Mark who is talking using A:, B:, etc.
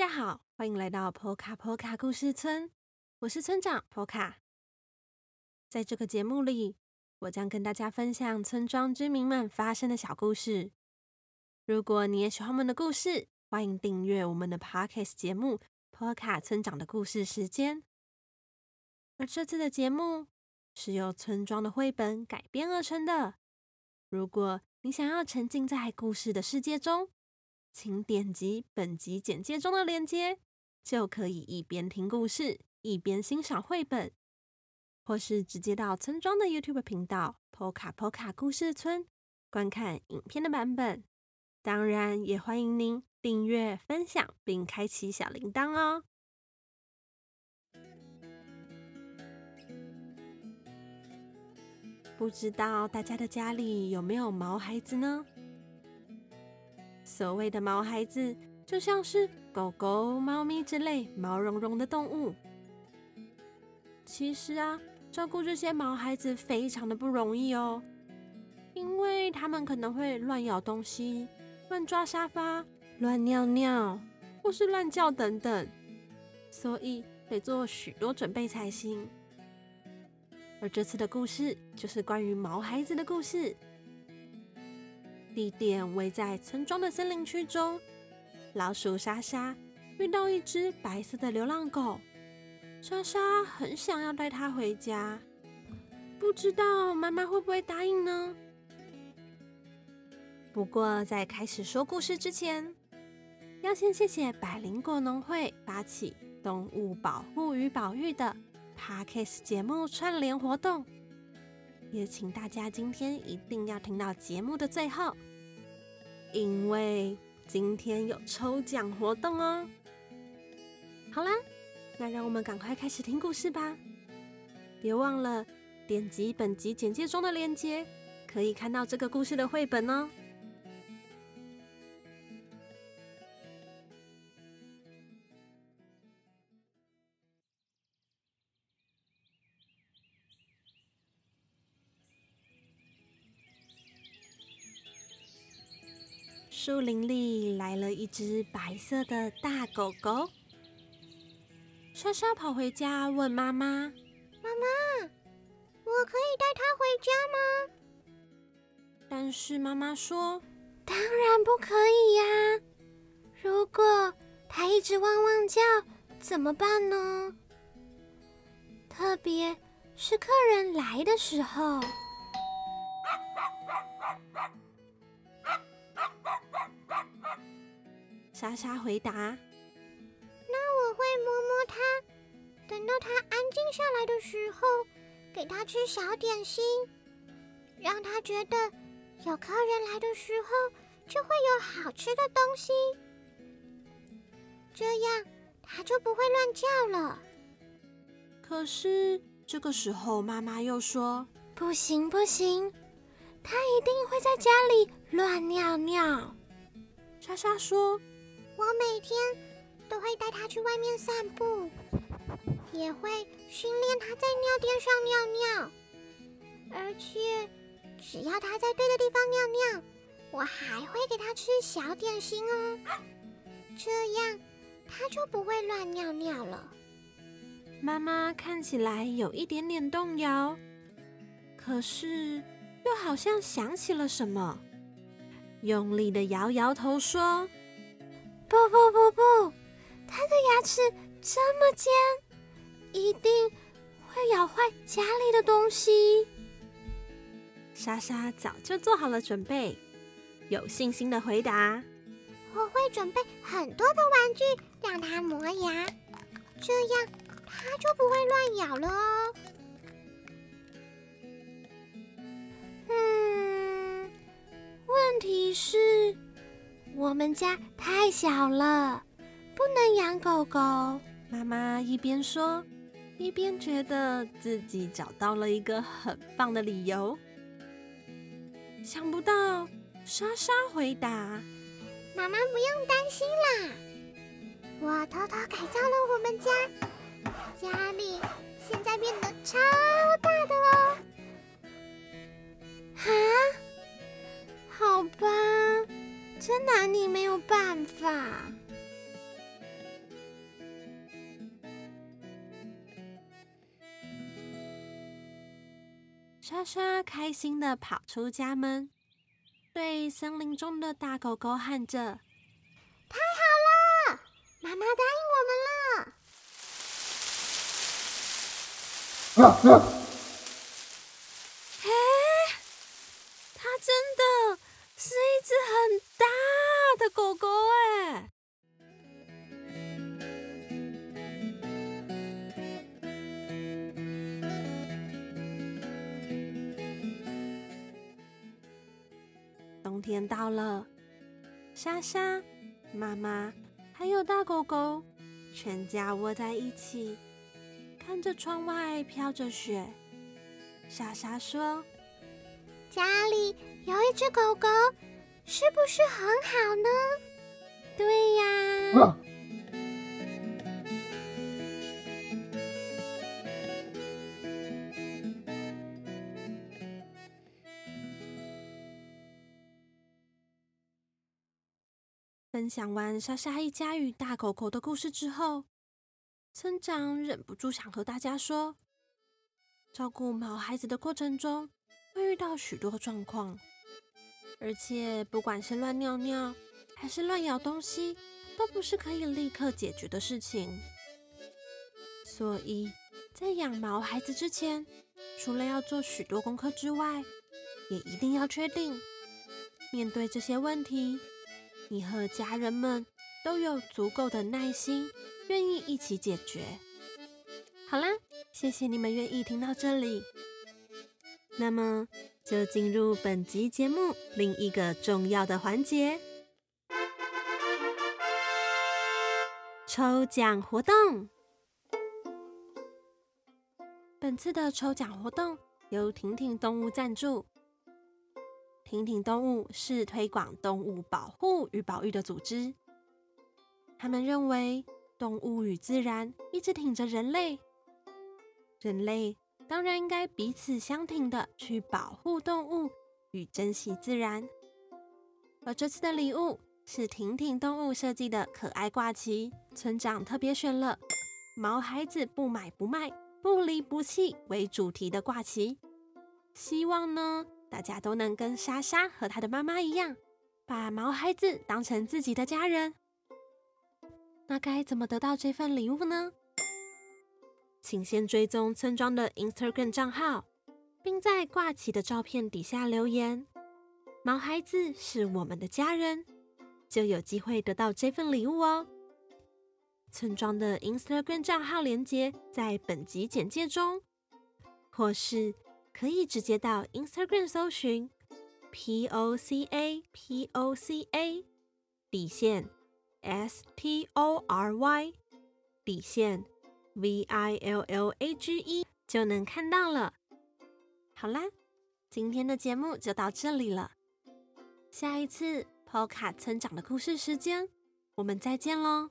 A: 大家好，欢迎来到波卡波卡故事村，我是村长波卡。在这个节目里，我将跟大家分享村庄居民们发生的小故事。如果你也喜欢我们的故事，欢迎订阅我们的 podcast 节目《波卡村长的故事时间》。而这次的节目是由村庄的绘本改编而成的。如果你想要沉浸在故事的世界中，请点击本集简介中的链接，就可以一边听故事一边欣赏绘本，或是直接到村庄的 YouTube 频道 “Poka Poka 故事村”观看影片的版本。当然，也欢迎您订阅、分享并开启小铃铛哦。不知道大家的家里有没有毛孩子呢？所谓的毛孩子，就像是狗狗、猫咪之类毛茸茸的动物。其实啊，照顾这些毛孩子非常的不容易哦，因为他们可能会乱咬东西、乱抓沙发、乱尿尿，或是乱叫等等，所以得做许多准备才行。而这次的故事就是关于毛孩子的故事。地点位在村庄的森林区中。老鼠莎莎遇到一只白色的流浪狗，莎莎很想要带它回家，不知道妈妈会不会答应呢？不过在开始说故事之前，要先谢谢百灵果农会发起动物保护与保育的 Parkes 节目串联活动。也请大家今天一定要听到节目的最后，因为今天有抽奖活动哦。好啦，那让我们赶快开始听故事吧。别忘了点击本集简介中的链接，可以看到这个故事的绘本哦。树林里来了一只白色的大狗狗。莎莎跑回家问妈妈：“
B: 妈妈，我可以带它回家吗？”
A: 但是妈妈说：“
B: 当然不可以呀！如果它一直汪汪叫，怎么办呢？特别是客人来的时候。”
A: 莎莎回答：“
B: 那我会摸摸它，等到它安静下来的时候，给它吃小点心，让它觉得有客人来的时候就会有好吃的东西，这样它就不会乱叫了。”
A: 可是这个时候，妈妈又说：“
B: 不行不行，它一定会在家里乱尿尿。”
A: 莎莎说。
B: 我每天都会带它去外面散步，也会训练它在尿垫上尿尿，而且只要它在对的地方尿尿，我还会给它吃小点心哦，这样它就不会乱尿尿了。
A: 妈妈看起来有一点点动摇，可是又好像想起了什么，用力的摇摇头说。
B: 不不不不，它的牙齿这么尖，一定会咬坏家里的东西。
A: 莎莎早就做好了准备，有信心的回答：“
B: 我会准备很多的玩具让它磨牙，这样它就不会乱咬了哦。”嗯，问题是。我们家太小了，不能养狗狗。
A: 妈妈一边说，一边觉得自己找到了一个很棒的理由。想不到，莎莎回答：“
B: 妈妈不用担心啦，我偷偷改造了我们家，家里现在变得超大的哦。”
A: 啊，好吧。真拿你没有办法。莎莎开心的跑出家门对森林中的大狗狗喊着
B: 太好了妈妈答应我们了。
A: 冬天到了，莎莎、妈妈还有大狗狗，全家窝在一起，看着窗外飘着雪。莎莎说：“
B: 家里有一只狗狗，是不是很好呢？”“
A: 对呀。”分享完莎莎一家与大狗狗的故事之后，村长忍不住想和大家说：照顾毛孩子的过程中，会遇到许多状况，而且不管是乱尿尿还是乱咬东西，都不是可以立刻解决的事情。所以在养毛孩子之前，除了要做许多功课之外，也一定要确定面对这些问题。你和家人们都有足够的耐心，愿意一起解决。好啦，谢谢你们愿意听到这里。那么，就进入本集节目另一个重要的环节——抽奖活动。本次的抽奖活动由婷婷动物赞助。婷婷动物是推广动物保护与保育的组织。他们认为，动物与自然一直挺着人类，人类当然应该彼此相挺的去保护动物与珍惜自然。而这次的礼物是婷婷动物设计的可爱挂旗，村长特别选了“毛孩子不买不卖，不离不弃”为主题的挂旗，希望呢。大家都能跟莎莎和她的妈妈一样，把毛孩子当成自己的家人。那该怎么得到这份礼物呢？请先追踪村庄的 Instagram 账号，并在挂起的照片底下留言“毛孩子是我们的家人”，就有机会得到这份礼物哦。村庄的 Instagram 账号连接在本集简介中，或是。可以直接到 Instagram 搜寻 P O C A P O C A 底线 S T O R Y 底线 V I L L A G E 就能看到了。好啦，今天的节目就到这里了。下一次 P O C A 村长的故事时间，我们再见喽。